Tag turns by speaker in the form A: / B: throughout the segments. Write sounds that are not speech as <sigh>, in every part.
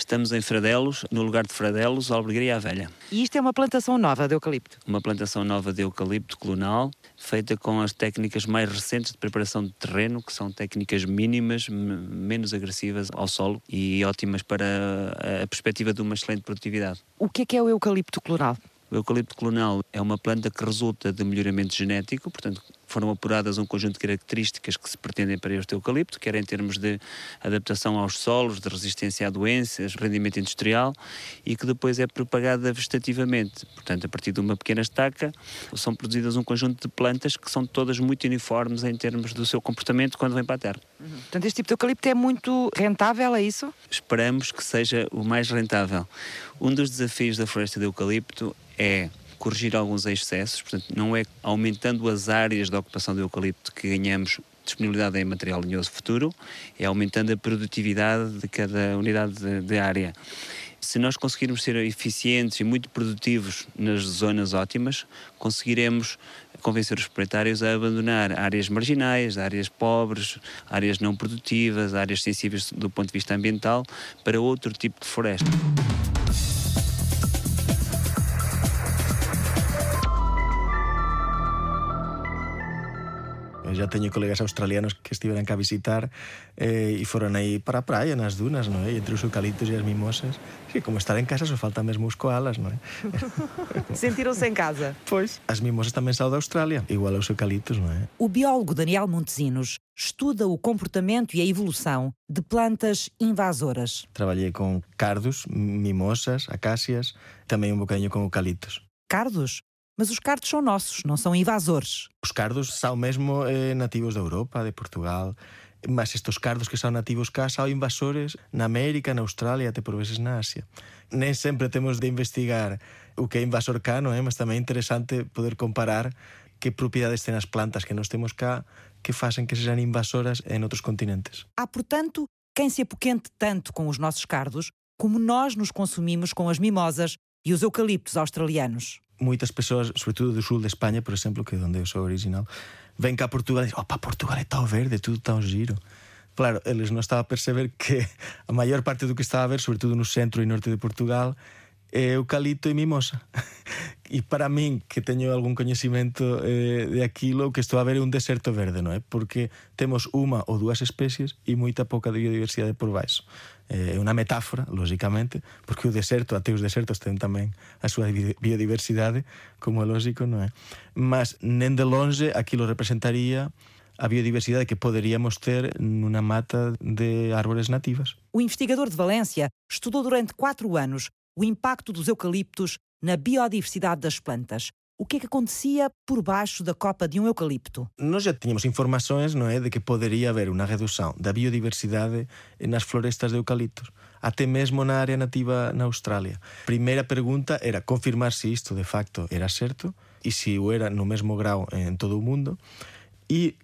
A: Estamos em Fradelos, no lugar de Fradelos, Albergaria Velha.
B: E isto é uma plantação nova de eucalipto?
A: Uma plantação nova de eucalipto clonal, feita com as técnicas mais recentes de preparação de terreno, que são técnicas mínimas, menos agressivas ao solo e ótimas para a perspectiva de uma excelente produtividade.
B: O que é que é o eucalipto clonal?
A: O eucalipto clonal é uma planta que resulta de melhoramento genético, portanto, foram apuradas um conjunto de características que se pretendem para este eucalipto, quer em termos de adaptação aos solos, de resistência a doenças, rendimento industrial, e que depois é propagada vegetativamente. Portanto, a partir de uma pequena estaca, são produzidas um conjunto de plantas que são todas muito uniformes em termos do seu comportamento quando vem para a terra.
B: Uhum. Portanto, este tipo de eucalipto é muito rentável, é isso?
A: Esperamos que seja o mais rentável. Um dos desafios da floresta de eucalipto é corrigir alguns excessos, portanto, não é aumentando as áreas de ocupação do eucalipto que ganhamos disponibilidade em material linhoso futuro, é aumentando a produtividade de cada unidade de, de área. Se nós conseguirmos ser eficientes e muito produtivos nas zonas ótimas, conseguiremos convencer os proprietários a abandonar áreas marginais, áreas pobres, áreas não produtivas, áreas sensíveis do ponto de vista ambiental, para outro tipo de floresta.
C: Já teño colegas australianos que estiveran cá a visitar eh, e foron aí para a praia, nas dunas, non é? E entre os eucaliptos e as mimosas, que como estar en casa só falta mesmo os koalas, non é? <laughs>
B: Sentiram-se em casa?
C: Pois, as mimosas tamén são da Austrália, igual aos eucaliptos, non é?
B: O biólogo Daniel Montesinos estuda o comportamento e a evolução de plantas invasoras.
C: Trabalhei com cardos, mimosas, acácias, também um bocadinho com eucaliptos.
B: Cardos? Mas os cardos são nossos, não são invasores.
C: Os cardos são mesmo eh, nativos da Europa, de Portugal, mas estes cardos que são nativos cá são invasores na América, na Austrália, até por vezes na Ásia. Nem sempre temos de investigar o que é invasor cá, não é? Mas também é interessante poder comparar que propriedades têm as plantas que nós temos cá que fazem que sejam invasoras em outros continentes.
B: Há, portanto, quem se apoquente tanto com os nossos cardos como nós nos consumimos com as mimosas e os eucaliptos australianos
C: muitas pessoas, sobretudo do sul de Espanha, por exemplo, que é onde eu sou original, vêm cá a Portugal e dizem: opa, Portugal é tão verde, tudo tão giro. Claro, eles não estavam a perceber que a maior parte do que estava a ver, sobretudo no centro e norte de Portugal, é eucalipto e mimosa. <laughs> E para mim, que teño algún coñecimento eh, de aquilo, que estou a ver é un deserto verde, non é? Porque temos unha ou dúas especies e moita pouca biodiversidade por baixo. É eh, unha metáfora, lógicamente, porque o deserto, até os desertos ten tamén a súa biodiversidade, como é lógico, non é? Mas, nen de longe, aquilo representaría a biodiversidade que poderíamos ter numa mata de árvores nativas.
B: O investigador de Valência estudou durante quatro anos o impacto dos eucaliptos na biodiversidade das plantas. O que é que acontecia por baixo da copa de um eucalipto?
C: Nós já tínhamos informações não é, de que poderia haver uma redução da biodiversidade nas florestas de eucaliptos, até mesmo na área nativa na Austrália. A primeira pergunta era confirmar se isto de facto era certo e se o era no mesmo grau em todo o mundo. E,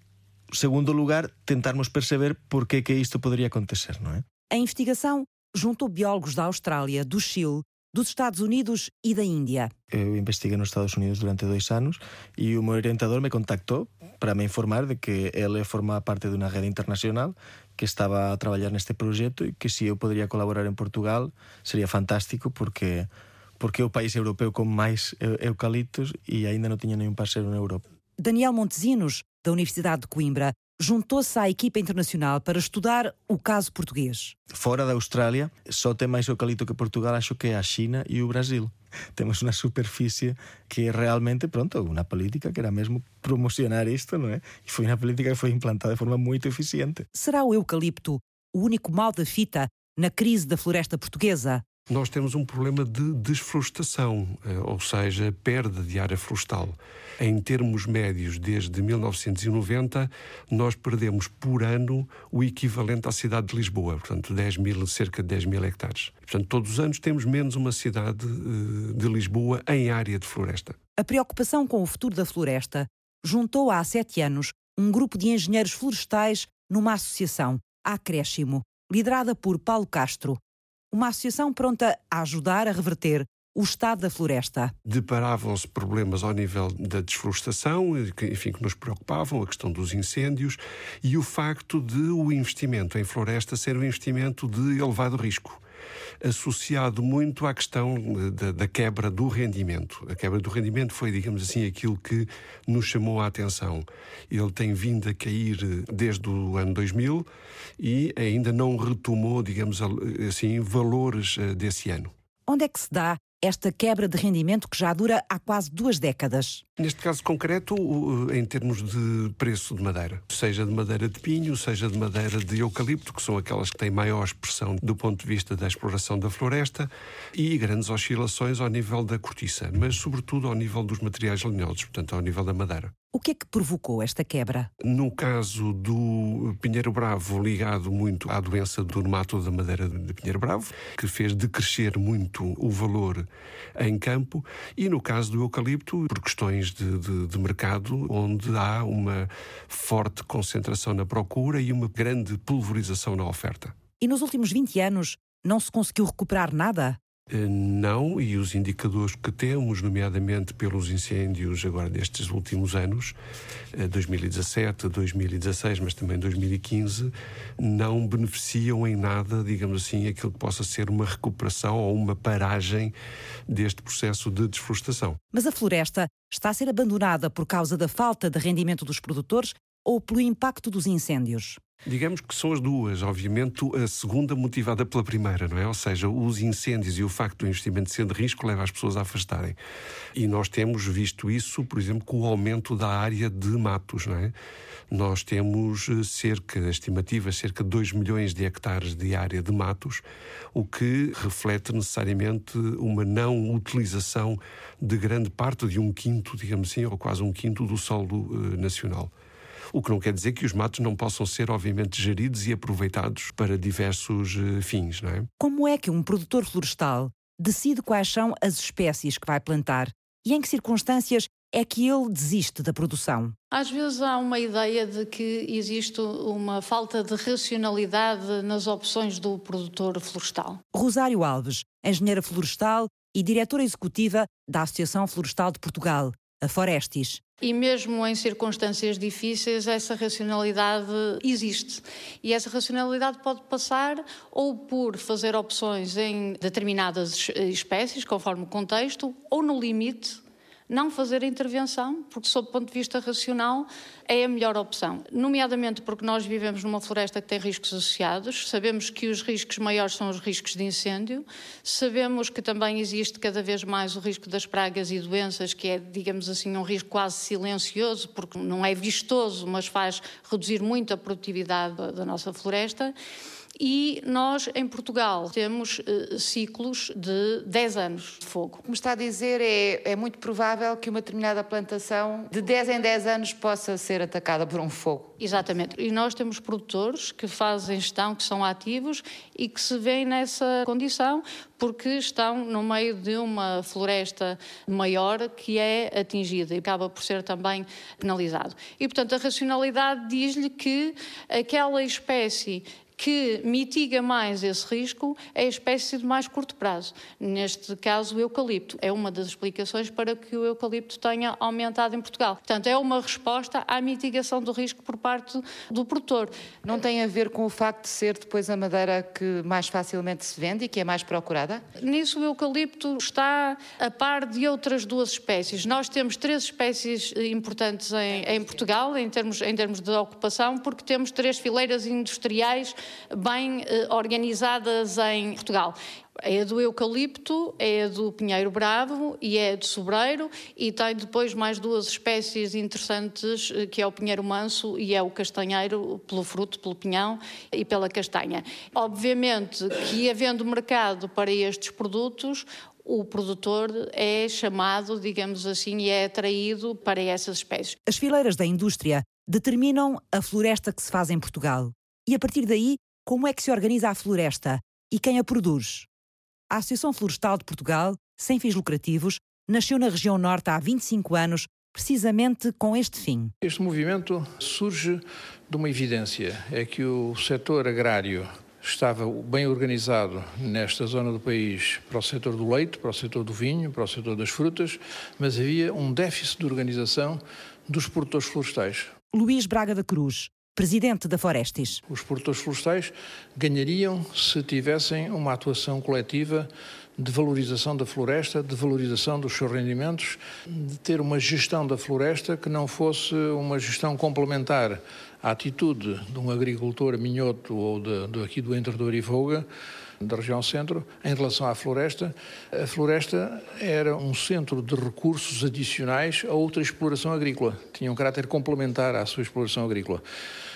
C: segundo lugar, tentarmos perceber por que que isto poderia acontecer, não é?
B: A investigação juntou biólogos da Austrália, do Chile, dos Estados Unidos e da Índia.
C: Eu investiguei nos Estados Unidos durante dois anos e o meu orientador me contactou para me informar de que ele formava parte de uma rede internacional que estava a trabalhar neste projeto e que se eu poderia colaborar em Portugal seria fantástico porque porque é o país europeu com mais eucaliptos e ainda não tinha nenhum parceiro na Europa.
B: Daniel Montesinos, da Universidade de Coimbra, juntou-se à equipa internacional para estudar o caso português.
C: Fora da Austrália, só tem mais eucalipto que Portugal, acho que é a China e o Brasil. <laughs> Temos uma superfície que é realmente, pronto, uma política que era mesmo promocionar isto, não é? E foi uma política que foi implantada de forma muito eficiente.
B: Será o eucalipto o único mal da fita na crise da floresta portuguesa?
D: Nós temos um problema de desflorestação, eh, ou seja, perda de área florestal. Em termos médios, desde 1990, nós perdemos por ano o equivalente à cidade de Lisboa, portanto, 10 mil, cerca de 10 mil hectares. Portanto, todos os anos temos menos uma cidade eh, de Lisboa em área de floresta.
B: A preocupação com o futuro da floresta juntou há sete anos um grupo de engenheiros florestais numa associação, Acréscimo, liderada por Paulo Castro, uma associação pronta a ajudar a reverter o estado da floresta.
D: Deparavam-se problemas ao nível da desflorestação, que, enfim, que nos preocupavam, a questão dos incêndios e o facto de o investimento em floresta ser um investimento de elevado risco. Associado muito à questão da, da, quebra do rendimento. A quebra do rendimento foi, digamos assim, aquilo que nos chamou a atenção. Ele tem vindo a cair desde o ano 2000 e ainda não retomou, digamos assim, valores eh, desse ano.
B: Onde é que se dá esta quebra de rendimento que já dura há quase duas décadas.
D: Neste caso concreto, em termos de preço de madeira, seja de madeira de pinho, seja de madeira de eucalipto, que são aquelas que têm maior expressão do ponto de vista da exploração da floresta, e grandes oscilações ao nível da cortiça, mas sobretudo ao nível dos materiais lenhosos, portanto ao nível da madeira.
B: O que é que provocou esta quebra?
D: No caso do Pinheiro Bravo, ligado muito à doença do nemátodo da madeira de Pinheiro Bravo, que fez decrescer muito o valor em campo, e no caso do eucalipto, por questões de, de, de mercado, onde há uma forte concentração na procura e uma grande pulverização na oferta.
B: E nos últimos 20 anos não se conseguiu recuperar nada?
D: Eh, não, e os indicadores que temos, nomeadamente pelos incêndios agora destes últimos anos, 2017, eh, 2016, mas também 2015, não beneficiam em nada, digamos assim, aquilo que possa ser uma recuperação ou uma paragem deste processo de desflorestação.
B: Mas a floresta está a ser abandonada por causa da falta de rendimento dos produtores ou pelo impacto dos incêndios?
D: Digamos que são as duas, obviamente, a segunda motivada pela primeira, não é? Ou seja, os incêndios e o facto do investimento ser de risco leva as pessoas a afastarem. E nós temos visto isso, por exemplo, com o aumento da área de matos, não é? Nós temos eh, cerca, estimativas, cerca de 2 milhões de hectares de área de matos, o que reflete necessariamente uma não utilização de grande parte de um quinto, digamos assim, ou quase um quinto do solo uh, nacional o que não quer dizer que os matos não possam ser, obviamente, geridos e aproveitados para diversos uh, fins, não é?
B: Como é que um produtor florestal decide quais são as espécies que vai plantar e em que circunstâncias é que ele desiste da produção?
E: Às vezes há uma ideia de que existe uma falta de racionalidade nas opções do produtor florestal.
B: Rosário Alves, engenheira florestal e diretora executiva da Associação Florestal de Portugal, a Forestis.
E: E mesmo em circunstâncias difíceis, essa racionalidade existe. E essa racionalidade pode passar ou por fazer opções em determinadas espécies, conforme o contexto, ou no limite não fazer a intervenção, porque, sob o ponto de vista racional, é a melhor opção. Nomeadamente porque nós vivemos numa floresta que tem riscos associados, sabemos que os riscos maiores são os riscos de incêndio, sabemos que também existe cada vez mais o risco das pragas e doenças, que é, digamos assim, um risco quase silencioso, porque não é vistoso, mas faz reduzir muito a produtividade da nossa floresta. E nós, em Portugal, temos uh, ciclos de 10 anos de fogo.
F: Como está a dizer, é, é muito provável que uma determinada plantação de 10 em 10 anos possa ser atacada por um fogo.
E: Exatamente. E nós temos produtores que fazem gestão, que são ativos e que se veem nessa condição porque estão no meio de uma floresta maior que é atingida e acaba por ser também penalizado. E, portanto, a racionalidade diz-lhe que aquela espécie que mitiga mais esse risco é a espécie de mais curto prazo. Neste caso, o eucalipto. É uma das explicações para que o eucalipto tenha aumentado em Portugal. Portanto, é uma resposta à mitigação do risco por parte do produtor.
F: Não tem a ver com o facto de ser depois a madeira que mais facilmente se vende e que é mais procurada?
E: Nisso, o eucalipto está a par de outras duas espécies. Nós temos três espécies importantes em, em Portugal, em termos, em termos de ocupação, porque temos três fileiras industriais bem eh, organizadas em Portugal. É a do eucalipto, é a do pinheiro bravo e é a do sobreiro e tem depois mais duas espécies interessantes eh, que é o pinheiro manso e é o castanheiro pelo fruto, pelo pinhão e pela castanha. Obviamente que havendo mercado para estes produtos, o produtor é chamado, digamos assim, e é atraído para essas espécies.
B: As fileiras da indústria determinam a floresta que se faz em Portugal. E a partir daí, como é que se organiza a floresta e quem a produz? A Associação Florestal de Portugal, sem fins lucrativos, nasceu na região norte há 25 anos, precisamente com este fim.
G: Este movimento surge de uma evidência: é que o setor agrário estava bem organizado nesta zona do país para o setor do leite, para o setor do vinho, para o setor das frutas, mas havia um déficit de organização dos produtores florestais.
B: Luís Braga da Cruz, presidente da Forestis.
G: Os produtores florestais ganhariam se tivessem uma atuação coletiva de valorização da floresta, de valorização dos seus rendimentos, de ter uma gestão da floresta que não fosse uma gestão complementar à atitude de um agricultor minhoto ou de, de aqui do Entrador e Voga, da região centro, em relação à floresta. A floresta era um centro de recursos adicionais a outra exploração agrícola. Tinha um caráter complementar à sua exploração agrícola.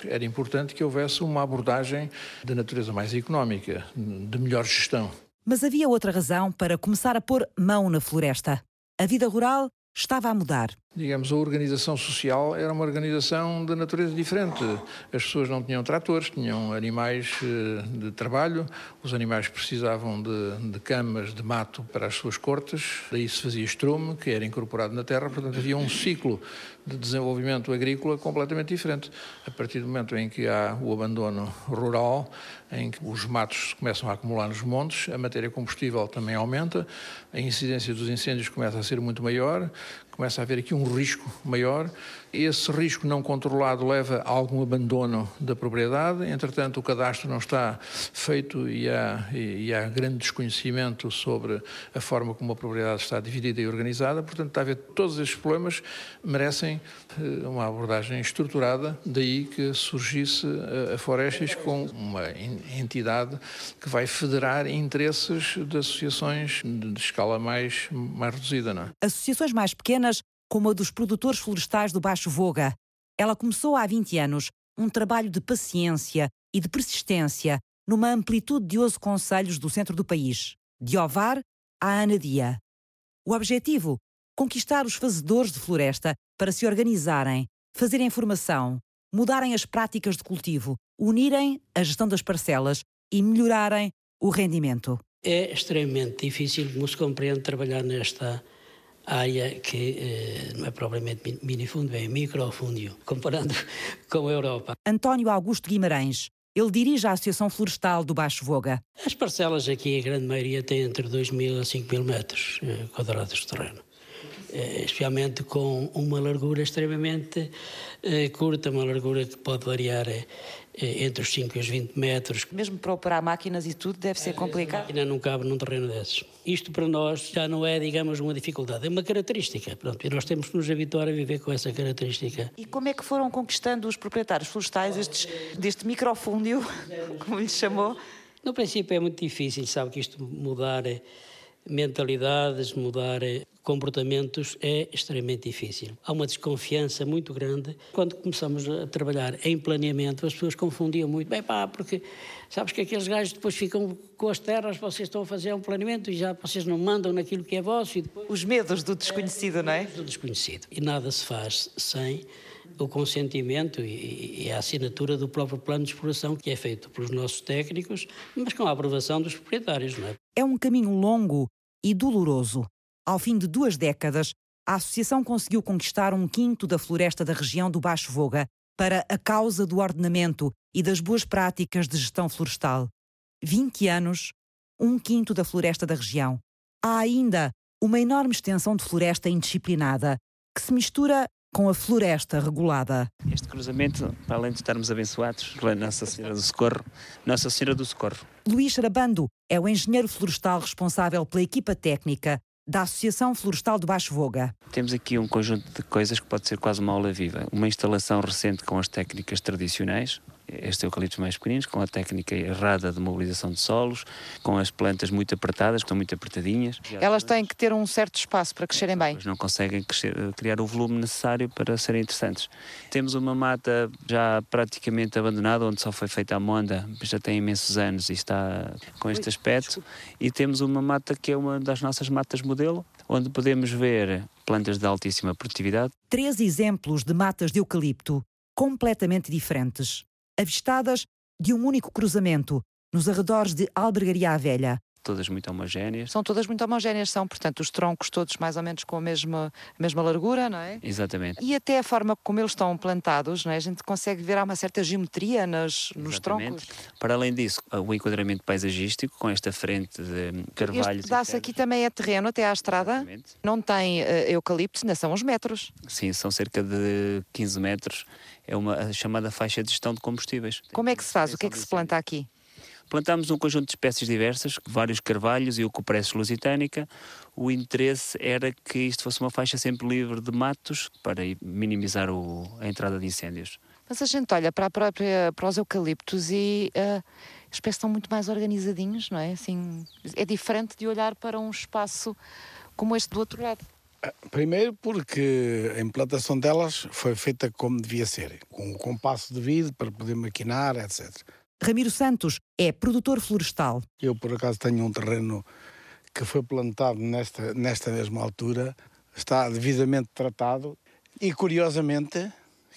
G: Era importante que houvesse uma abordagem de natureza mais económica, de melhor gestão.
B: Mas havia outra razão para começar a pôr mão na floresta. A vida rural estava a mudar.
G: Digamos, a organização social era uma organização de natureza diferente. As pessoas não tinham tratores, tinham animais eh, de trabalho, os animais precisavam de, de camas de mato para as suas cortes, daí se fazia estrume, que era incorporado na terra, portanto havia um ciclo de desenvolvimento agrícola completamente diferente. A partir do momento em que há o abandono rural, em que os matos começam a acumular nos montes, a matéria combustível também aumenta, a incidência dos incêndios começa a ser muito maior, começa a haver aqui um risco maior. Esse risco não controlado leva a algum abandono da propriedade, entretanto, o cadastro não está feito e há, e há grande desconhecimento sobre a forma como a propriedade está dividida e organizada. Portanto, está a haver todos estes problemas merecem eh, uma abordagem estruturada, daí que surgisse a Forestes com uma entidade que vai federar interesses de associações de escala mais, mais reduzida. Não é?
B: Associações mais pequenas como a dos produtores florestais do Baixo Voga. Ela começou há 20 anos um trabalho de paciência e de persistência numa amplitude de 11 conselhos do centro do país, de Ovar à Anadia. O objetivo? Conquistar os fazedores de floresta para se organizarem, fazerem formação, mudarem as práticas de cultivo, unirem a gestão das parcelas e melhorarem o rendimento.
H: É extremamente difícil, como se compreende, trabalhar nesta área que eh, não é propriamente minifundio, é microfúndio, comparando <laughs> com a Europa.
B: António Augusto Guimarães. Ele dirige a Associação Florestal do Baixo Voga.
H: As parcelas aqui, a grande maioria, têm entre 2 mil a 5 mil metros eh, quadrados de terreno. Eh, especialmente com uma largura extremamente eh, curta, uma largura que pode variar eh, entre os 5 e os 20 metros.
B: Mesmo para operar máquinas e tudo deve ser complicado? A
H: máquina não cabe num terreno desses. Isto para nós já não é, digamos, uma dificuldade, é uma característica. Pronto, e nós temos que nos habituar a viver com essa característica.
B: E como é que foram conquistando os proprietários florestais estes, deste microfúndio, <laughs> como lhe chamou?
H: No princípio é muito difícil, sabe que isto mudar mentalidades, mudar comportamentos é extremamente difícil. Há uma desconfiança muito grande. Quando começamos a trabalhar em planeamento, as pessoas confundiam muito. Bem, pá, porque sabes que aqueles gajos depois ficam com as terras, vocês estão a fazer um planeamento e já vocês não mandam naquilo que é vosso. E depois...
B: Os medos do desconhecido, é, não é?
H: Do desconhecido. E nada se faz sem o consentimento e, e, a assinatura do próprio plano de exploração, que é feito pelos nossos técnicos, mas com a aprovação dos proprietários, não é?
B: É um caminho longo e doloroso. Ao fim de duas décadas, a Associação conseguiu conquistar um quinto da floresta da região do Baixo Voga para a causa do ordenamento e das boas práticas de gestão florestal. 20 anos, um quinto da floresta da região. Há ainda uma enorme extensão de floresta indisciplinada, que se mistura com a floresta regulada.
A: Este cruzamento, para além de estarmos abençoados pela Nossa Senhora do Socorro, Nossa Senhora do Socorro.
B: Luís Arabando é o engenheiro florestal responsável pela equipa técnica da Associação Florestal de Baixo Voga.
A: Temos aqui um conjunto de coisas que pode ser quase uma aula viva. Uma instalação recente com as técnicas tradicionais, estes eucaliptos mais pequeninos, com a técnica errada de mobilização de solos, com as plantas muito apertadas, que estão muito apertadinhas.
B: Elas têm que ter um certo espaço para crescerem bem.
A: Mas não conseguem crescer, criar o volume necessário para serem interessantes. Temos uma mata já praticamente abandonada, onde só foi feita a monda, já tem imensos anos e está com este aspecto. E temos uma mata que é uma das nossas matas modelo, onde podemos ver plantas de altíssima produtividade.
B: Três exemplos de matas de eucalipto completamente diferentes avistadas de um único cruzamento, nos arredores de Albergaria à Velha.
A: todas muito homogéneas.
B: São todas muito homogéneas, são, portanto, os troncos todos mais ou menos com a mesma, a mesma largura, não é?
A: Exatamente.
B: E até a forma como eles estão plantados, não é? A gente consegue ver há uma certa geometria nos, nos troncos.
A: Para além disso, o enquadramento paisagístico com esta frente de carvalhos.
B: Este pedaço aqui também é terreno até à estrada.
A: Exatamente.
B: Não tem uh, eucaliptos, ainda são uns metros.
A: Sim, são cerca de 15 metros. É uma chamada faixa de gestão de combustíveis.
B: Como é que se faz? O que é que se planta aqui?
A: Plantámos um conjunto de espécies diversas, vários carvalhos e o cupress lusitânica. O interesse era que isto fosse uma faixa sempre livre de matos para minimizar o, a entrada de incêndios.
B: Mas a gente olha para, a própria, para os eucaliptos e uh, as espécies estão muito mais organizadinhos, não é? Assim, é diferente de olhar para um espaço como este do outro lado.
I: Primeiro porque a implantação delas foi feita como devia ser, com o compasso devido para poder maquinar, etc.
B: Ramiro Santos é produtor florestal.
I: Eu, por acaso, tenho um terreno que foi plantado nesta, nesta mesma altura, está devidamente tratado e, curiosamente,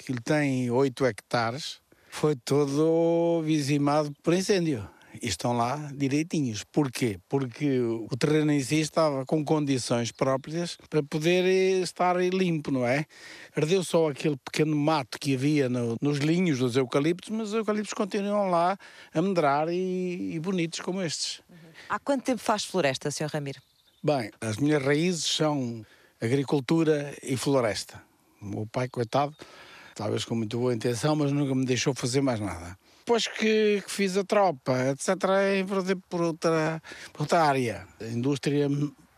I: ele tem 8 hectares, foi todo vizimado por incêndio e estão lá direitinhos. Porquê? Porque o terreno em si estava com condições próprias para poder eh, estar limpo, não é? Ardeu só aquele pequeno mato que havia no, nos linhos dos eucaliptos, mas os eucaliptos continuam lá a medrar e, e bonitos como estes.
B: Há quanto tempo faz floresta, Sr. Ramiro?
I: Bem, as minhas raízes são agricultura e floresta. O meu pai, coitado, talvez com muito boa intenção, mas nunca me deixou fazer mais nada. Depois que, que fiz a tropa, etc., enverdei por outra, por outra área, a indústria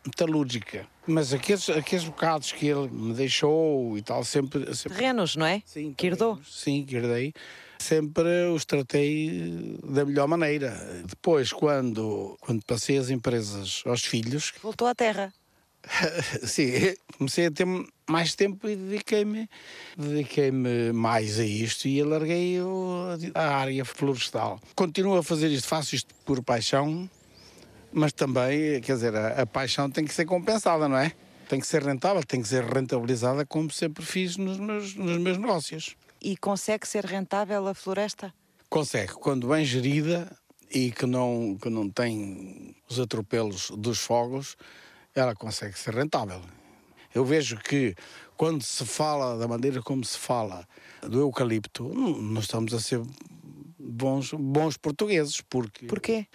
I: metalúrgica. Mas aqueles, aqueles bocados que ele me deixou e tal, sempre. sempre...
B: Terrenos, não é?
I: Sim.
B: Que herdou?
I: Sim, que herdei. Sempre os tratei da melhor maneira. Depois, quando, quando passei as empresas aos filhos.
B: Voltou à terra. <laughs>
I: Sim, comecei a ter mais tempo e dediquei-me dediquei-me mais a isto e alarguei a área florestal. Continuo a fazer isto, faço isto por paixão, mas também, quer dizer, a, a paixão tem que ser compensada, não é? Tem que ser rentável, tem que ser rentabilizada como sempre fiz nos meus, nos meus negócios.
B: E consegue ser rentável a floresta?
I: Consegue, quando bem gerida e que não, que não tem os atropelos dos fogos, ela consegue ser rentável. Eu vejo que quando se fala da maneira como se fala do eucalipto, não estamos a ser bons, bons portugueses. Porque,
B: Porquê?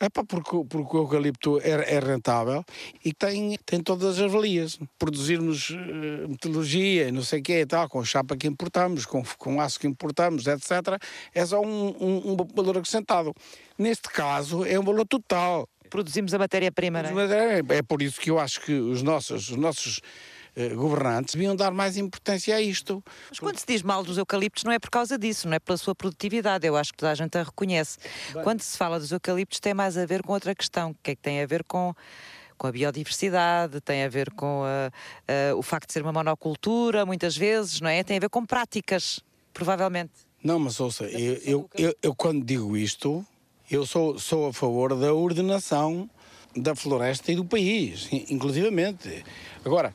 I: É pá, porque, porque o eucalipto é, é, rentável e tem, tem todas as valias. Produzirmos uh, metalurgia, não sei o quê e tal, com chapa que importamos, com, com aço que importamos, etc., é só um, um, um valor acrescentado. Neste caso, é um valor total
B: produzimos a matéria-prima.
I: É? é por isso que eu acho que os nossos, os nossos uh, governantes deviam dar mais importância a isto.
B: Mas quando se diz mal dos eucaliptos não é por causa disso, não é pela sua produtividade, eu acho que toda a gente a reconhece. Bem. Quando se fala dos eucaliptos tem mais a ver com outra questão, que é que tem a ver com com a biodiversidade, tem a ver com a, a, o facto de ser uma monocultura, muitas vezes, não é? Tem a ver com práticas, provavelmente.
I: Não, mas ouça, eu, eu, eu, eu quando digo isto, eu sou, sou a favor da ordenação da floresta e do país, inclusivamente. Agora,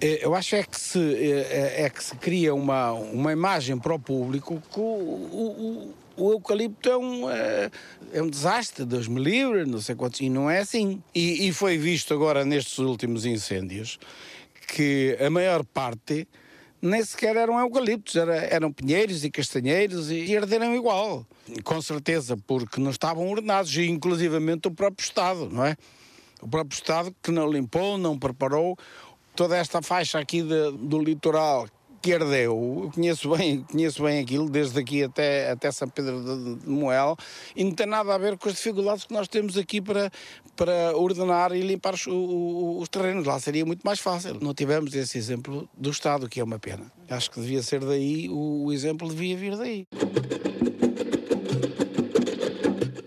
I: eh, eu acho é que se, eh, é que se cria uma, uma imagem para o público que o, o, o eucalipto é um, é, é, um desastre, Deus me livre, não sei quantos, e não é assim. E, e foi visto agora nestes últimos incêndios que a maior parte nem sequer eram eucaliptos, era, eram pinheiros e castanheiros e, e arderam igual. Com certeza, porque não estavam ordenados, e inclusivamente o próprio Estado, não é? O próprio Estado que não limpou, não preparou toda esta faixa aqui de, do litoral que ardeu, eu conheço bem, conheço bem aquilo, desde aqui até, até São Pedro de, de Moel, e não tem nada a ver com as dificuldades que nós temos aqui para, para ordenar e limpar os, os terrenos. Lá seria muito mais fácil. Não tivemos esse exemplo do Estado, que é uma pena. Acho que devia ser daí, o, o exemplo devia vir daí.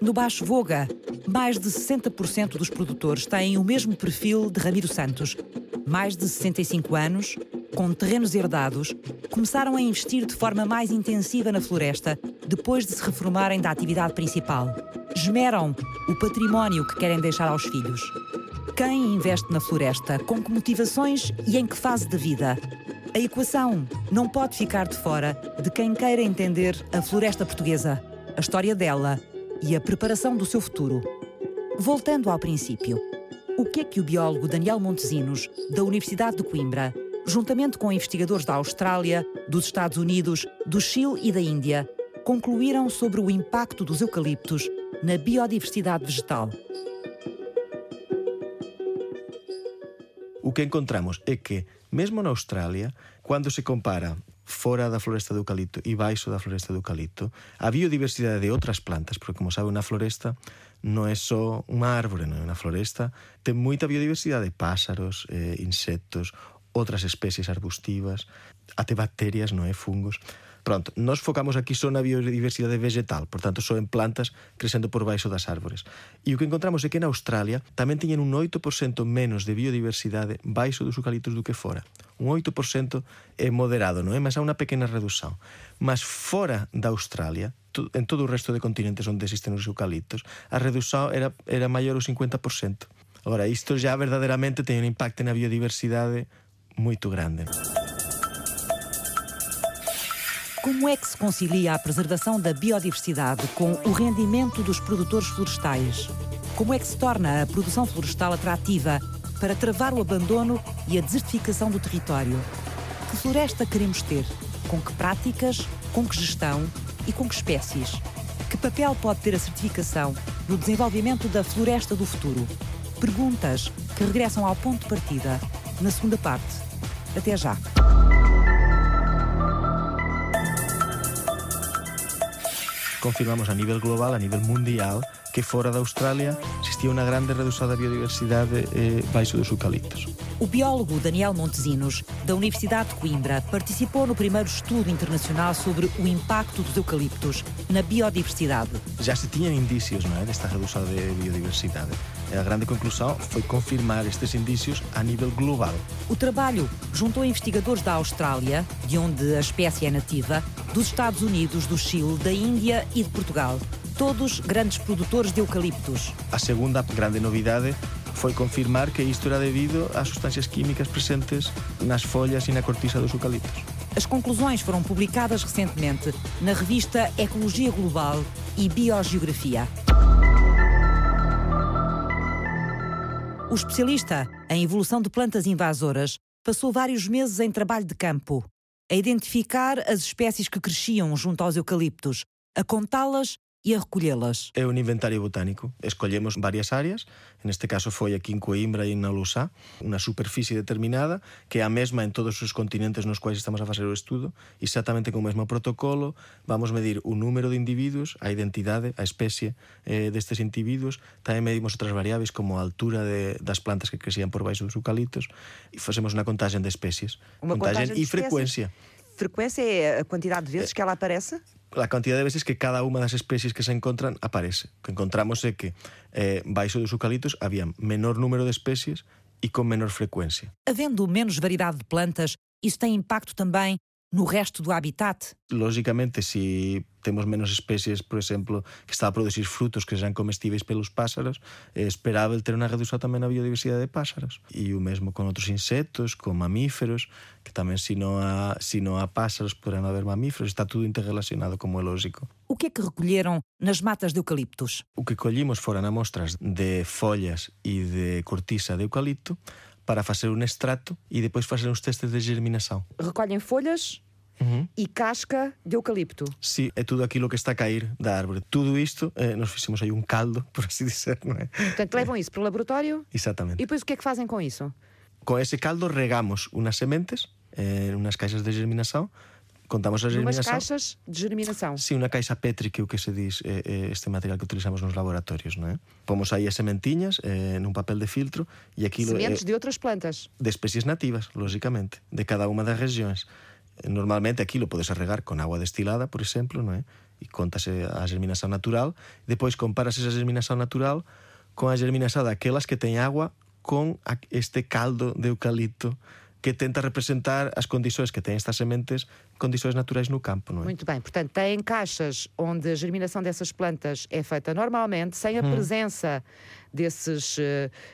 B: No Baixo Voga, mais de 60% dos produtores têm o mesmo perfil de Ramiro Santos. Mais de 65 anos, com terrenos herdados, começaram a investir de forma mais intensiva na floresta depois de se reformarem da atividade principal. Esmeram o património que querem deixar aos filhos. Quem investe na floresta, com que motivações e em que fase da vida? A equação não pode ficar de fora de quem queira entender a floresta portuguesa, a história dela e a preparação do seu futuro. Voltando ao princípio, o que é que o biólogo Daniel Montezinos, da Universidade de Coimbra, juntamente com investigadores da Austrália, dos Estados Unidos, do Chile e da Índia, concluíram sobre o impacto dos eucaliptos na biodiversidade vegetal?
C: O que encontramos é que, mesmo na Austrália, quando se compara fora da floresta de eucalipto e baixo da floresta de eucalipto, a biodiversidade de outras plantas, porque como sabe, unha floresta non é só unha árbore, non é unha floresta, ten moita biodiversidade, pásaros, eh, insectos, outras especies arbustivas, até bacterias, non é, fungos. Pronto, nós focamos aquí só na biodiversidade vegetal, por tanto, só en plantas crecendo por baixo das árbores. E o que encontramos é que na Australia tamén teñen un 8% menos de biodiversidade baixo dos eucaliptos do que fora. Un 8% é moderado, non é? Mas há unha pequena redução. Mas fora da Australia, en todo o resto de continentes onde existen os eucaliptos, a redução era, era maior o 50%. Agora, isto já verdadeiramente ten un impacto na biodiversidade moito grande.
B: Como é que se concilia a preservação da biodiversidade com o rendimento dos produtores florestais? Como é que se torna a produção florestal atrativa para travar o abandono e a desertificação do território? Que floresta queremos ter? Com que práticas? Com que gestão? E com que espécies? Que papel pode ter a certificação no desenvolvimento da floresta do futuro? Perguntas que regressam ao ponto de partida na segunda parte. Até já.
C: confirmamos a nivel global, a nivel mundial, que fora da Austrália existia unha grande redução da biodiversidade eh, baixo dos eucaliptos.
B: O biólogo Daniel Montezinos, da Universidade de Coimbra, participou no primeiro estudo internacional sobre o impacto dos eucaliptos na biodiversidade.
C: Já se tinham indícios não é, desta redução de biodiversidade. A grande conclusão foi confirmar estes indícios a nível global.
B: O trabalho juntou investigadores da Austrália, de onde a espécie é nativa, dos Estados Unidos, do Chile, da Índia e de Portugal. Todos grandes produtores de eucaliptos.
C: A segunda grande novidade foi confirmar que isto era devido às substâncias químicas presentes nas folhas e na cortiça dos eucaliptos.
B: As conclusões foram publicadas recentemente na revista Ecologia Global e Biogeografia. O especialista em evolução de plantas invasoras passou vários meses em trabalho de campo, a identificar as espécies que cresciam junto aos eucaliptos, a contá-las e a recolhê-las.
C: É um inventário botânico. Escolhemos várias áreas, neste caso foi aqui em Coimbra e na Lusá, uma superfície determinada, que é a mesma em todos os continentes nos quais estamos a fazer o estudo, exatamente com o mesmo protocolo, vamos medir o número de indivíduos, a identidade, a especie eh, destes indivíduos, tamén medimos outras variáveis como a altura de, das plantas que crecían por baixo dos eucaliptos e facemos unha contagen de especies.
B: Uma contagem e frecuencia. Frequência é a quantidade de vezes que ela aparece?
C: A cantidad de veces que cada unha das especies que se encontran aparece. Que encontramos é que eh, baixo dos eucaliptos había menor número de especies e con menor frecuencia.
B: Havendo menos variedade de plantas, isso tem impacto também no resto do habitat?
C: Lógicamente, se temos menos especies, por exemplo, que está a producir frutos que sejam comestíveis pelos pásaros, é esperável ter unha redução tamén na biodiversidade de pásaros. E o mesmo con outros insectos, con mamíferos, que tamén se non há, se non há pásaros poderán haber mamíferos, está tudo interrelacionado como é lógico.
B: O que é que recolheram nas matas de eucaliptos?
C: O que collimos foran amostras de follas e de cortiça de eucalipto, para fazer um extrato e depois fazer uns testes de germinação.
B: Recolhem folhas Uhum. e casca de eucalipto.
C: Sim, é tudo aquilo que está a cair da árvore. Tudo isto, eh, nós fizemos aí um caldo, <laughs> por assim dizer, não é?
B: Portanto, levam isso para o laboratório?
C: Exatamente.
B: E depois o que é que fazem com isso?
C: Com esse caldo regamos umas sementes, eh, umas caixas de germinação, contamos a germinação.
B: Umas caixas de germinação.
C: Sim, uma caixa Petri, que é o que se diz é, é este material que utilizamos nos laboratórios, não é? Pomos aí as sementinhas eh, num papel de filtro e aquilo
B: Sementes
C: é,
B: de outras plantas.
C: De espécies nativas, logicamente, de cada uma das regiões. Normalmente aquilo pode-se regar con agua destilada, por exemplo, non é? E contase a germinación natural, depois comparas esa germinación natural con a germinación daquelas que ten agua con este caldo de eucalipto que tenta representar as condições que têm estas sementes, condições naturais no campo, não é?
B: Muito bem, portanto, tem caixas onde a germinação dessas plantas é feita normalmente, sem a hum. presença desses uh,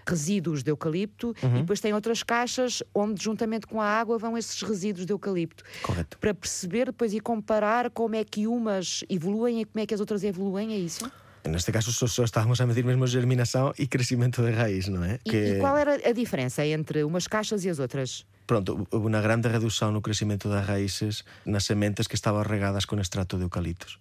B: resíduos de eucalipto, uhum. e depois tem outras caixas onde, juntamente com a água, vão esses resíduos de eucalipto.
C: Correto.
B: Para perceber depois e comparar como é que umas evoluem e como é que as outras evoluem, é isso?
C: Neste caso só, só estávamos a medir mesmo germinação e crescimento de raiz, não é?
B: E, que... e qual era a diferença entre umas caixas e as outras?
C: Pronto, houve uma grande redução no crescimento das raíces nas sementes que estavam regadas con extracto de eucaliptos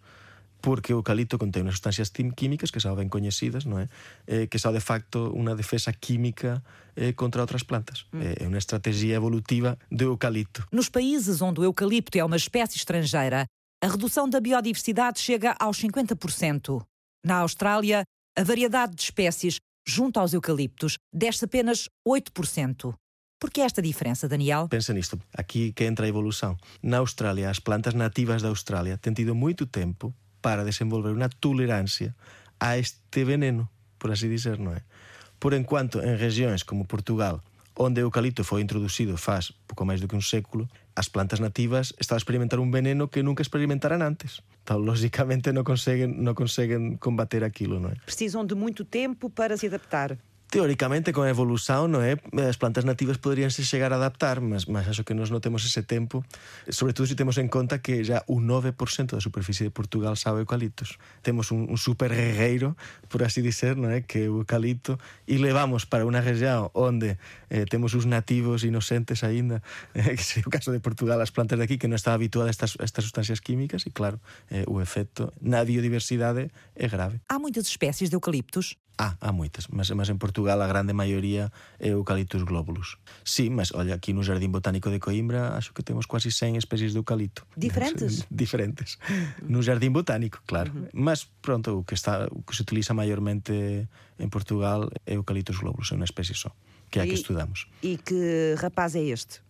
C: porque o eucalipto contén unhas sustancias químicas que xa ben coñecidas, non é? Eh, que xa de facto unha defesa química eh, contra outras plantas. Mm. É unha estrategia evolutiva do eucalipto.
B: Nos países onde o eucalipto é uma espécie estrangeira, a redução da biodiversidade chega aos 50%. Na Austrália, a variedade de espécies junto aos eucaliptos desce apenas 8%. Por que esta diferença, Daniel?
C: Pensa nisto, aqui que entra a evolução. Na Austrália, as plantas nativas da Austrália têm tido muito tempo para desenvolver uma tolerância a este veneno, por assim dizer, não é? Por enquanto, em regiões como Portugal, onde o eucalipto foi introduzido faz pouco máis do que un século, as plantas nativas están a experimentar un veneno que nunca experimentaran antes. Então, logicamente, não conseguem, não conseguem combater aquilo, não é?
B: Precisam de muito tempo para se adaptar.
C: Teóricamente, con a evolución, non é? As plantas nativas poderíanse chegar a adaptar, mas, mas acho que nós non temos ese tempo, sobre todo se temos en conta que já un 9% da superficie de Portugal sabe eucaliptos. Temos un, un super guerreiro, por así dizer, non é? Que o eucalipto, e levamos para unha región onde eh, temos os nativos inocentes aínda, <laughs> eh, que é o caso de Portugal, as plantas de aquí que non están habituadas a estas, a estas sustancias químicas, e claro, eh, o efecto na biodiversidade é grave.
B: Há muitas espécies de eucaliptos?
C: Ah, há moitas, mas, mas en Portugal a grande maioría é Eucaliptus globulus. Sí, mas olha, aquí no Jardim Botánico de Coimbra acho que temos quase 100 especies de eucalipto.
B: Diferentes? <laughs>
C: Diferentes. No Jardim Botánico, claro. Uh -huh. Mas pronto, o que está o que se utiliza maiormente en Portugal é Eucaliptus globulus, é unha especie só, que é a que estudamos.
B: E que rapaz é este?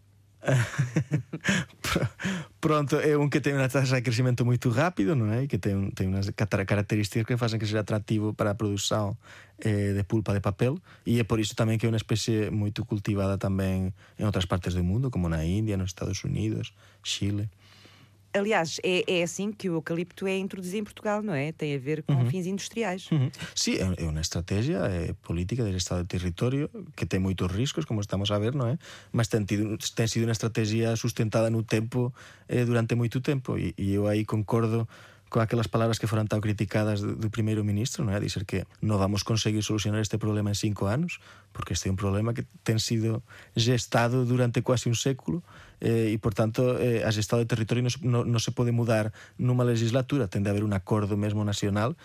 B: <laughs>
C: Pronto, é un que ten unha taxa de crecimento moito rápido, non é? Que ten, ten unhas características que facen que seja atractivo para a produción eh, de pulpa de papel e é por iso tamén que é unha especie moito cultivada tamén en outras partes do mundo, como na India, nos Estados Unidos, Chile.
B: Aliás, é, é assim que o eucalipto é introduzido em Portugal, não é? Tem a ver com uhum. fins industriais.
C: Uhum. Sim, é, é uma estratégia é política do Estado de território que tem muitos riscos, como estamos a ver, não é? Mas tem, tido, tem sido uma estratégia sustentada no tempo eh, durante muito tempo e, e eu aí concordo con aquelas palabras que foran tan criticadas do, do primeiro ministro, non é? Dizer que non vamos conseguir solucionar este problema en cinco anos, porque este é un problema que ten sido gestado durante quase un século eh, e, por tanto, eh, a gestado de territorio non, non, non se pode mudar nunha legislatura, ten de haber un acordo mesmo nacional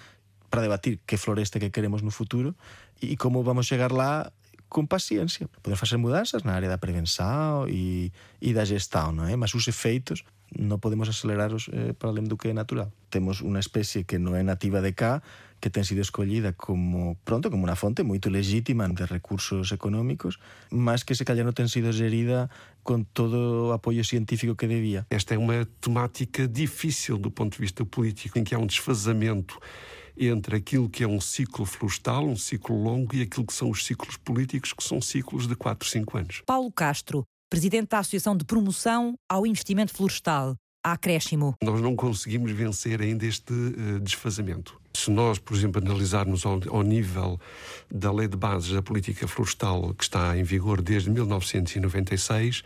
C: para debatir que floresta que queremos no futuro. E como vamos chegar lá con paciencia. Podemos facer mudanzas na área da prevenção e, e da gestão, é? Mas os efeitos non podemos aceleraros eh, para além do que é natural. Temos unha especie que non é nativa de cá, que ten sido escollida como pronto como unha fonte moito legítima de recursos económicos, mas que se calhar non ten sido gerida con todo o apoio científico que debía.
D: Esta é unha temática difícil do ponto de vista político, em que há um desfazamento entre aquilo que é um ciclo florestal, um ciclo longo, e aquilo que são os ciclos políticos, que são ciclos de 4, 5 anos.
B: Paulo Castro, presidente da Associação de Promoção ao Investimento Florestal, a Acréscimo.
D: Nós não conseguimos vencer ainda este uh, desfazamento. Se nós, por exemplo, analisarmos ao, ao, nível da Lei de Bases da Política Florestal, que está em vigor desde 1996,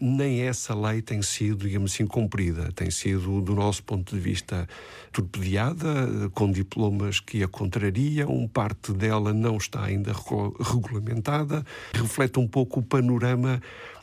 D: nem essa lei tem sido, digamos assim, cumprida. Tem sido, do nosso ponto de vista, torpedeada, com diplomas que a contrariam, parte dela não está ainda regulamentada, reflete um pouco o panorama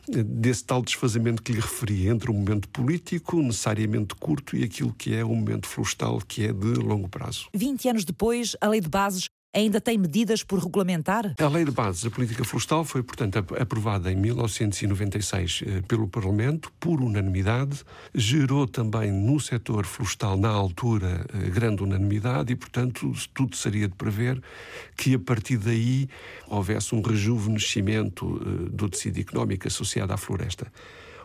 D: desse tal desfazamento que lhe referi entre o momento político, necessariamente curto, e aquilo que é o momento florestal, que é de longo prazo.
B: 20 anos depois, a Lei de Bases ainda tem medidas por regulamentar?
D: A Lei de Bases da Política Florestal foi, portanto, aprovada em 1996 eh, pelo Parlamento, por unanimidade. Gerou também no setor florestal, na altura, eh, grande unanimidade e, portanto, tudo seria de prever que, a partir daí, houvesse um rejuvenescimento eh, do tecido económico associado à floresta.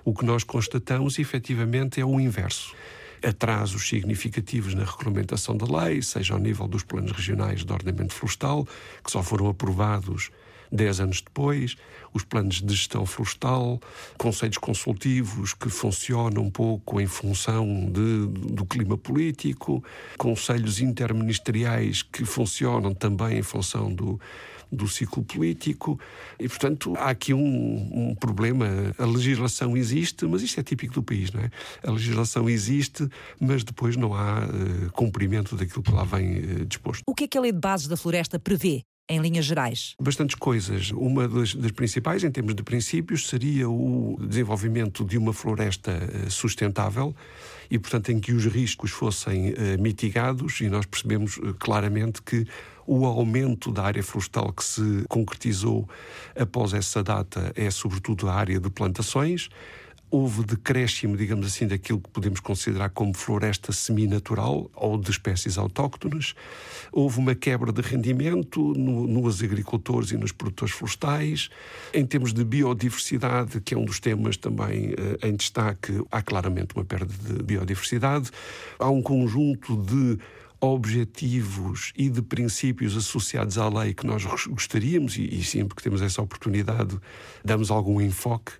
D: O que nós constatamos, efetivamente, é o inverso atrasos significativos na regulamentação da lei, seja ao nível dos planos regionais de ordenamento florestal, que só foram aprovados dez anos depois, os planos de gestão florestal, conselhos consultivos que funcionam um pouco em função de, do clima político, conselhos interministeriais que funcionam também em função do, do ciclo político e, portanto, há aqui um, um, problema. A legislação existe, mas isto é típico do país, não é? A legislação existe, mas depois não há uh, cumprimento daquilo que lá vem uh, disposto.
B: O que é que a Lei de Bases da Floresta prevê? em linhas gerais?
D: Bastantes coisas. Uma das, das, principais, em termos de princípios, seria o desenvolvimento de uma floresta eh, sustentável e, portanto, em que os riscos fossem uh, mitigados, e nós percebemos uh, claramente que o aumento da área florestal que se concretizou após essa data é, sobretudo, a área de plantações. Houve decréscimo, digamos assim, daquilo que podemos considerar como floresta seminatural ou de espécies autóctones. Houve uma quebra de rendimento no, nos agricultores e nos produtores florestais. Em termos de biodiversidade, que é um dos temas também uh, em destaque, há claramente uma perda de biodiversidade. Há um conjunto de objetivos e de princípios associados à lei que nós gostaríamos, e, e sempre que temos essa oportunidade, damos algum enfoque,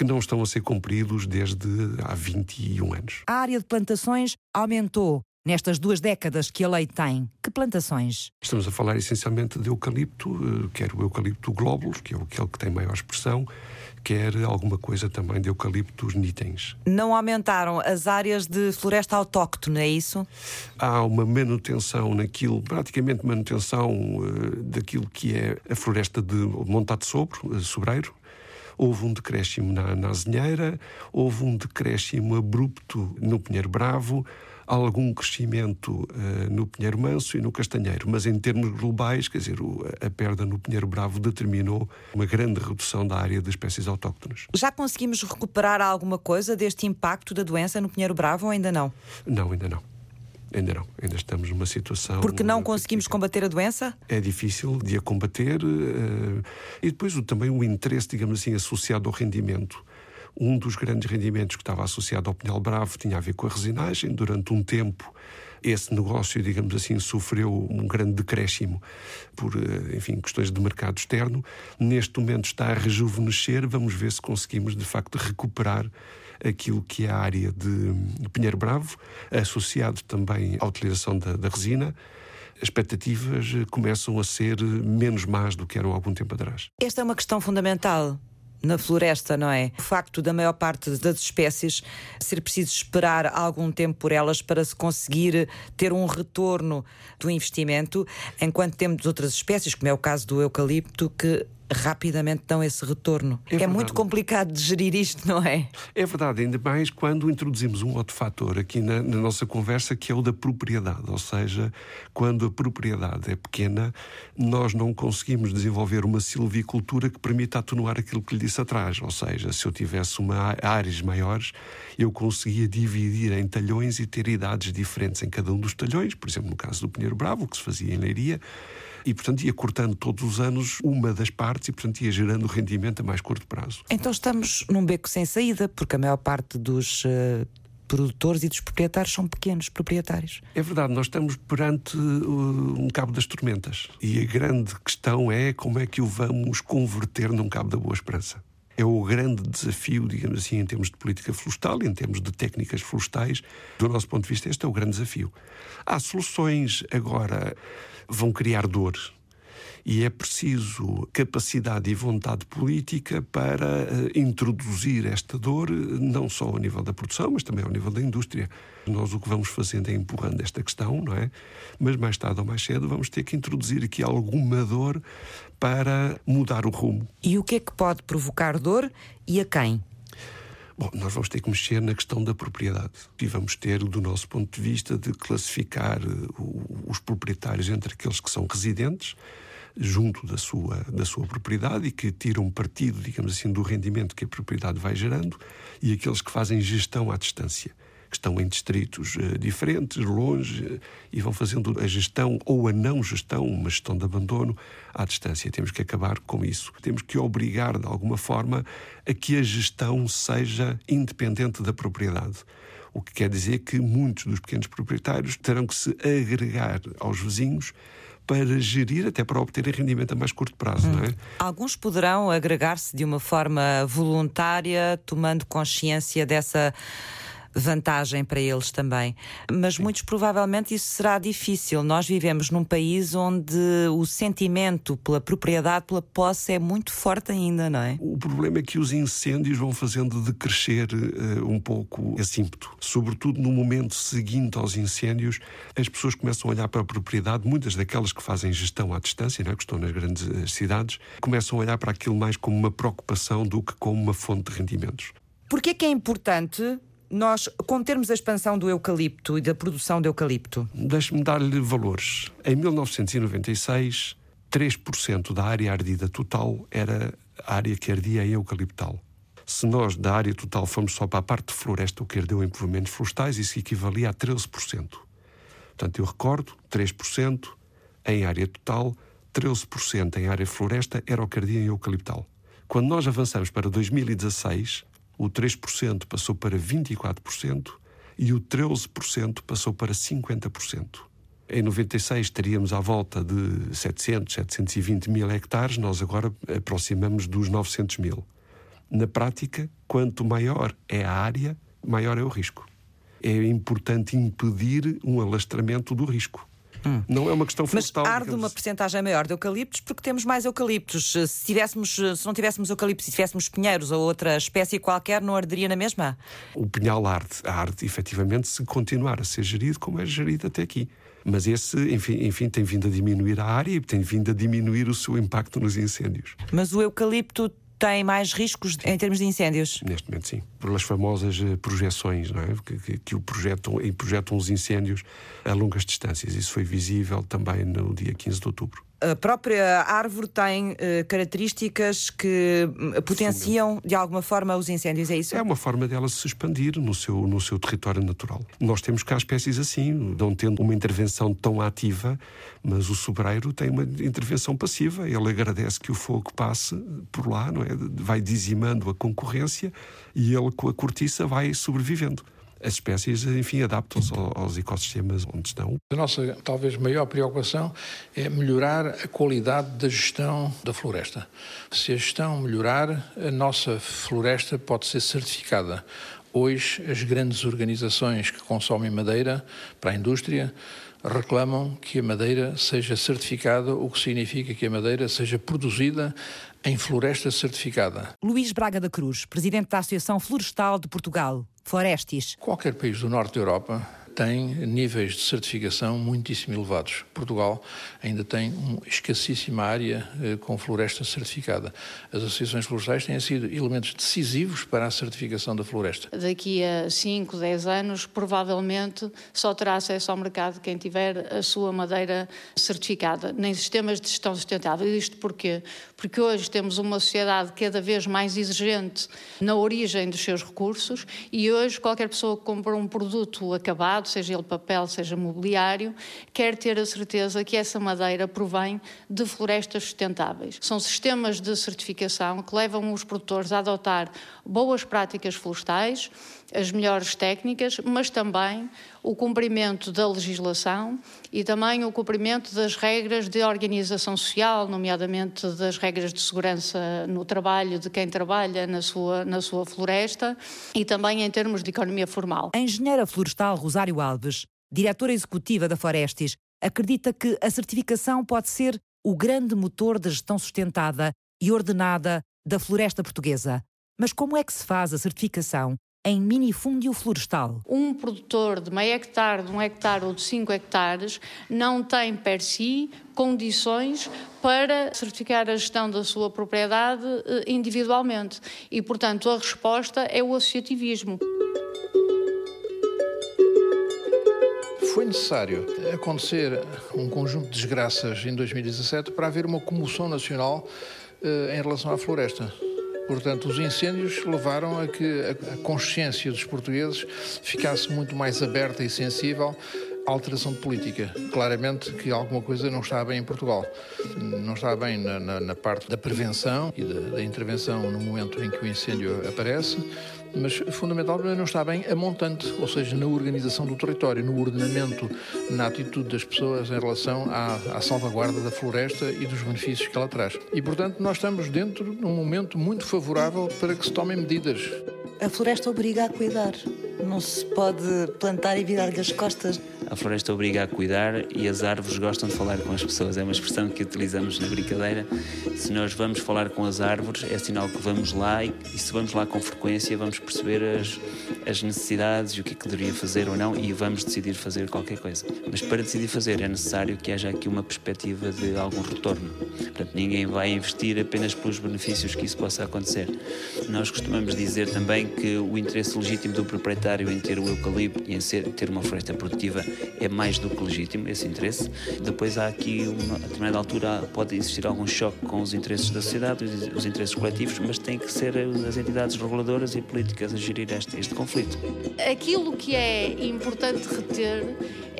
D: que não estão a ser cumpridos desde há 21 anos.
B: A área de plantações aumentou nestas duas décadas que a lei tem? Que plantações?
D: Estamos a falar essencialmente de eucalipto, eh, quer o eucalipto glóbulos, que é aquele que tem maior expressão, quer alguma coisa também de eucaliptos nitens.
B: Não aumentaram as áreas de floresta autóctone, é isso?
D: Há uma manutenção naquilo, praticamente manutenção uh, daquilo que é a floresta de Montado Sobre, uh, Sobreiro, houve um decréscimo na, na azinheira, houve um decréscimo abrupto no Pinheiro Bravo, algum crescimento uh, no Pinheiro Manso e no Castanheiro, mas em termos globais, quer dizer, o, a perda no Pinheiro Bravo determinou uma grande redução da área de espécies autóctones.
B: Já conseguimos recuperar alguma coisa deste impacto da doença no Pinheiro Bravo ou ainda não?
D: Não, ainda não. Ainda não, ainda estamos numa situação.
B: Porque não conseguimos combater a doença?
D: É difícil de a combater uh, e depois também o interesse, digamos assim, associado ao rendimento um dos grandes rendimentos que estava associado ao Pinhal Bravo tinha a ver com a resinagem. Durante um tempo, esse negócio, digamos assim, sofreu um grande decréscimo por, eh, enfim, questões de mercado externo. Neste momento está a rejuvenescer. Vamos ver se conseguimos, de facto, recuperar aquilo que é a área de Pinheiro Bravo, associado também à utilização da, da resina as expectativas começam a ser menos más do que eram há algum tempo atrás.
B: Esta é uma questão fundamental na floresta, não é? O facto da maior parte das espécies ser preciso esperar algum tempo por elas para se conseguir ter um retorno do investimento, enquanto temos outras espécies, como é o caso do eucalipto, que rapidamente dão esse retorno. É, é muito complicado de gerir isto, não é?
D: É verdade, ainda mais quando introduzimos um outro fator aqui na, na, nossa conversa, que é o da propriedade. Ou seja, quando a propriedade é pequena, nós não conseguimos desenvolver uma silvicultura que permita atenuar aquilo que lhe disse atrás. Ou seja, se eu tivesse uma áreas maiores, eu conseguia dividir em talhões e ter idades diferentes em cada um dos talhões. Por exemplo, no caso do Pinheiro Bravo, que se fazia em Leiria e, portanto, ia cortando todos os anos uma das partes e, portanto, ia gerando rendimento a mais curto prazo.
B: Então estamos num beco sem saída, porque a maior parte dos. Uh produtores e dos proprietários são pequenos proprietários.
D: É verdade, nós estamos perante uh, um cabo das tormentas. E a grande questão é como é que o vamos converter num cabo da boa esperança. É o grande desafio, digamos assim, em termos de política florestal, em termos de técnicas florestais. Do nosso ponto de vista, este é o grande desafio. Há soluções agora vão criar dor. E é preciso capacidade e vontade política para uh, introduzir esta dor, não só ao nível da produção, mas também ao nível da indústria. Nós o que vamos fazendo é empurrando esta questão, não é? Mas mais tarde ou mais cedo vamos ter que introduzir aqui alguma dor para mudar o rumo.
B: E o que é que pode provocar dor e a quem?
D: Bom, nós vamos ter que mexer na questão da propriedade. E vamos ter, do nosso ponto de vista, de classificar eh, os proprietários entre aqueles que são residentes junto da sua, da sua propriedade e que tiram partido, digamos assim, do rendimento que a propriedade vai gerando e aqueles que fazem gestão à distância que estão em distritos uh, diferentes, longe, uh, e vão fazendo a gestão ou a não gestão, uma gestão de abandono à distância. Temos que acabar com isso. Temos que obrigar, de alguma forma, a que a gestão seja independente da propriedade. O que quer dizer que muitos dos pequenos proprietários terão que se agregar aos vizinhos para gerir, até para obter rendimento a mais curto prazo. Hum. Não é?
B: Alguns poderão agregar-se de uma forma voluntária, tomando consciência dessa vantagem para eles também. Mas Sim. muitos provavelmente isso será difícil. Nós vivemos num país onde o sentimento pela propriedade, pela posse é muito forte ainda, não é?
D: O problema é que os incêndios vão fazendo decrescer uh, um pouco esse ímpeto. Sobretudo no momento seguinte aos incêndios, as pessoas começam a olhar para a propriedade, muitas daquelas que fazem gestão à distância, não é? que estão nas grandes uh, cidades, começam a olhar para aquilo mais como uma preocupação do que como uma fonte de rendimentos.
B: Porquê que é importante nós contermos a expansão do eucalipto e da produção de eucalipto?
D: Deixe-me dar-lhe valores. Em 1996, 3% da área ardida total era a área que ardia em eucaliptal. Se nós, da área total, fomos só para a parte de floresta, o que ardeu em movimentos florestais, isso equivalia a 13%. Portanto, eu recordo, 3% em área total, 13% em área floresta era o que ardia em eucaliptal. Quando nós avançamos para 2016, o 3% passou para 24% e o 13% passou para 50%. Em 96 teríamos à volta de 700, 720 mil hectares, nós agora aproximamos dos 900 mil. Na prática, quanto maior é a área, maior é o risco. É importante impedir um alastramento do risco. Hum. Não é uma questão florestal.
B: Mas arde uma percentagem maior de eucaliptos porque temos mais eucaliptos. Se, tivéssemos, se não tivéssemos eucaliptos e tivéssemos pinheiros ou outra espécie qualquer, não arderia na mesma?
D: O pinhal arde, arde efetivamente se continuar a ser gerido como é gerido até aqui. Mas esse, enfim, enfim, tem vindo a diminuir a área e tem vindo a diminuir o seu impacto nos incêndios.
B: Mas o eucalipto tem mais riscos em termos de incêndios?
D: Neste momento, sim. Pelas famosas eh, projeções, não é? que, que, que o projetam, projetam os incêndios a longas distâncias. Isso foi visível também no dia 15 de outubro
B: a própria árvore tem uh, características que hum, potenciam de alguma forma os incêndios, é isso?
D: É uma forma dela se expandir no seu, no seu território natural. Nós temos cá espécies assim, não tendo uma intervenção tão ativa, mas o sobreiro tem uma intervenção passiva. Ele agradece que o fogo passe por lá, não é? vai dizimando a concorrência e ele com a cortiça vai sobrevivendo as espécies, enfim, adaptam-se aos ecossistemas onde estão.
G: A nossa, talvez, maior preocupação é melhorar a qualidade da gestão da floresta. Se a gestão melhorar, a nossa floresta pode ser certificada. Hoje, as grandes organizações que consomem madeira para a indústria reclamam que a madeira seja certificada, o que significa que a madeira seja produzida em floresta certificada.
B: Luís Braga da Cruz, presidente da Associação Florestal de Portugal, Florestis.
G: Qualquer país do norte da Europa tem níveis de certificação muitíssimo elevados. Portugal ainda tem uma escassíssima área eh, com floresta certificada. As associações florestais têm sido elementos decisivos para a certificação da floresta.
E: Daqui a 5, 10 anos, provavelmente só terá acesso ao mercado quem tiver a sua madeira certificada, nem sistemas de gestão sustentável. Isto porquê? Porque hoje temos uma sociedade cada vez mais exigente na origem dos seus recursos e hoje qualquer pessoa que compra um produto acabado seja ele papel, seja mobiliário, quer ter a certeza que essa madeira provém de florestas sustentáveis. São sistemas de certificação que levam os produtores a adotar boas práticas florestais, as melhores técnicas, mas também o cumprimento da legislação e também o cumprimento das regras de organização social, nomeadamente das regras de segurança no trabalho de quem trabalha na sua, na sua floresta e também em termos de economia formal.
B: A engenheira florestal Rosário Alves, diretora executiva da Florestes, acredita que a certificação pode ser o grande motor da gestão sustentada e ordenada da floresta portuguesa. Mas como é que se faz a certificação em minifúndio florestal.
E: Um produtor de meio hectare, de um hectare ou de cinco hectares não tem per si condições para certificar a gestão da sua propriedade eh, individualmente. E, portanto, a resposta é o associativismo.
G: Foi necessário acontecer um conjunto de desgraças em 2017 para haver uma comoção nacional uh, em relação à floresta. Portanto, os incêndios levaram a que a consciência dos portugueses ficasse muito mais aberta e sensível alteração de política. Claramente que alguma coisa não está bem em Portugal. Não está bem na, na, na parte da prevenção e da, da intervenção no momento em que o incêndio aparece mas fundamentalmente não está bem a montante, ou seja, na organização do território, no ordenamento, na atitude das pessoas em relação à, à, salvaguarda da floresta e dos benefícios que ela traz. E, portanto, nós estamos dentro de um momento muito favorável para que se tomem medidas.
J: A floresta obriga a cuidar. Não se pode plantar e virar-lhe as costas.
A: A floresta obriga a cuidar e as árvores gostam de falar com as pessoas. É uma expressão que utilizamos na brincadeira. Se nós vamos falar com as árvores, é sinal que vamos lá e, e se vamos lá com frequência, vamos perceber as, as necessidades e o que é que deveria fazer ou não e vamos decidir fazer qualquer coisa. Mas para decidir fazer é necessário que haja aqui uma perspectiva de algum retorno. Portanto, ninguém vai investir apenas pelos benefícios que isso possa acontecer. Nós costumamos dizer também que o interesse legítimo do proprietário em ter o eucalipto e em ser, ter uma floresta produtiva é mais do que legítimo esse interesse. Depois há aqui, uma, a determinada altura, pode existir algum choque com os interesses da sociedade, os, os interesses coletivos, mas tem que ser as entidades reguladoras e políticas a gerir este, este conflito.
E: Aquilo que é importante reter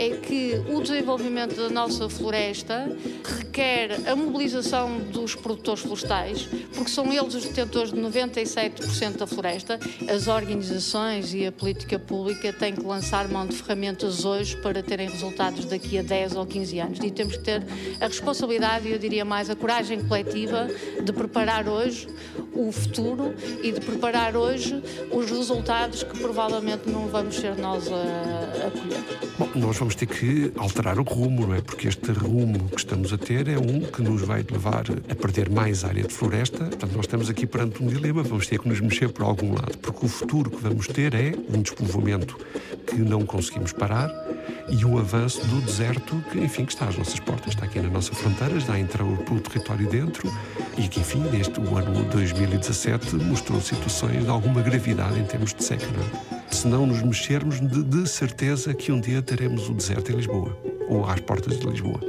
E: é que o desenvolvimento da nossa floresta requer a mobilização dos produtores florestais, porque são eles os detentores de 97% da floresta. As organizações e a política pública têm que lançar mão de ferramentas hoje para terem resultados daqui a 10 ou 15 anos. E temos que ter a responsabilidade, e eu diria mais a coragem coletiva, de preparar hoje o futuro e de preparar hoje os resultados que provavelmente não vamos ser nós a, a colher.
D: Bom, nós vamos ter que alterar o rumo, não é? Porque este rumo que estamos a ter é um que nos vai levar a perder mais área de floresta. Portanto, nós estamos aqui perante um dilema, vamos ter que nos mexer por algum lado, porque o futuro que vamos ter é um despovoamento que não conseguimos parar e o avanço do deserto que, enfim, que está às nossas portas, está aqui na nossa fronteira, a entrar pelo território dentro e que, enfim, neste o ano 2017 mostrou situações de alguma gravidade em termos de seca. Não é? Se não nos mexermos, de, de certeza que um dia teremos o deserto em Lisboa ou às portas de Lisboa.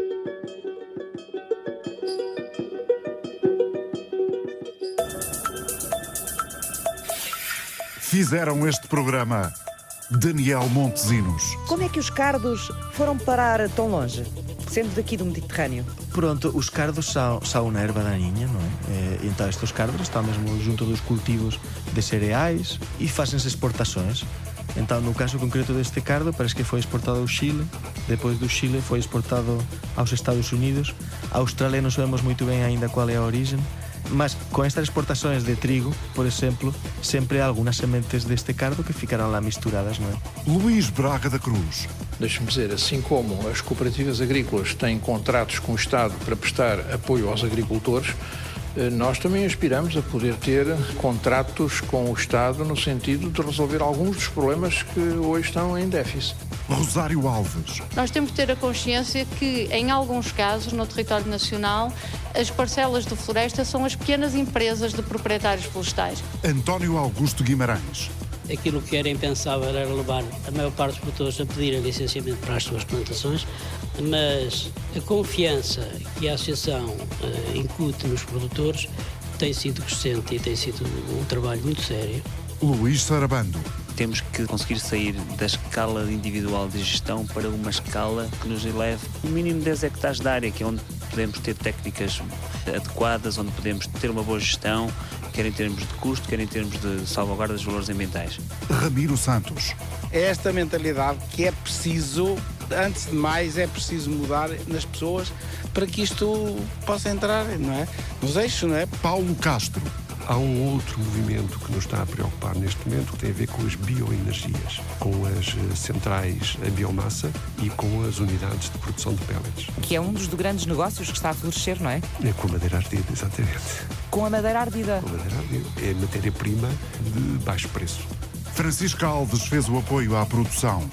K: Fizeram este programa Daniel Montezinos.
B: Como é que os cardos foram parar tão longe, sendo daqui do Mediterrâneo?
C: Pronto, os cardos são, são uma erva daninha, não é? E, então estes cardos estão mesmo junto dos cultivos de cereais e fazem-se exportações. Então, no caso concreto deste cardo, parece que foi exportado ao Chile, depois do Chile foi exportado aos Estados Unidos. A Austrália não sabemos muito bem ainda qual é a origem, mas com estas exportações de trigo, por exemplo, sempre há algumas sementes deste cardo que ficarão lá misturadas, não é?
K: Luís Braga da Cruz.
G: Deixe-me dizer, assim como as cooperativas agrícolas têm contratos com o Estado para prestar apoio aos agricultores, nós também aspiramos a poder ter contratos com o Estado no sentido de resolver alguns dos problemas que hoje estão em déficit.
K: Rosário Alves.
E: Nós temos que ter a consciência que, em alguns casos, no território nacional, as parcelas de floresta são as pequenas empresas de proprietários florestais.
K: António Augusto Guimarães.
H: Aquilo que era impensável era levar a maior parte dos produtores a pedirem licenciamento para as suas plantações, mas a confiança que a Associação uh, incute nos produtores tem sido crescente e tem sido um trabalho muito sério.
K: Luís Sarabando.
A: Temos que conseguir sair da escala individual de gestão para uma escala que nos eleve no mínimo 10 hectares de área, que é onde podemos ter técnicas adequadas, onde podemos ter uma boa gestão, quer em termos de custo, quer em termos de salvaguarda dos valores ambientais.
K: Ramiro Santos.
I: É esta mentalidade que é preciso, antes de mais, é preciso mudar nas pessoas para que isto possa entrar, não é? Nos eixos, não é?
K: Paulo Castro.
D: Há um outro movimento que nos está a preocupar neste momento que tem a ver com as bioenergias, com as eh, centrais a biomassa e com as unidades de produção de pellets.
B: Que é um dos grandes negócios que está a florescer, não é?
D: É com a madeira ardida, exatamente.
B: Com a madeira ardida.
D: Com a madeira ardida. É matéria-prima de baixo preço.
K: Francisco Alves fez o apoio à produção.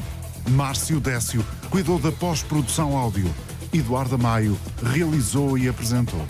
K: Márcio Décio cuidou da pós-produção áudio. Eduardo Maio realizou e apresentou.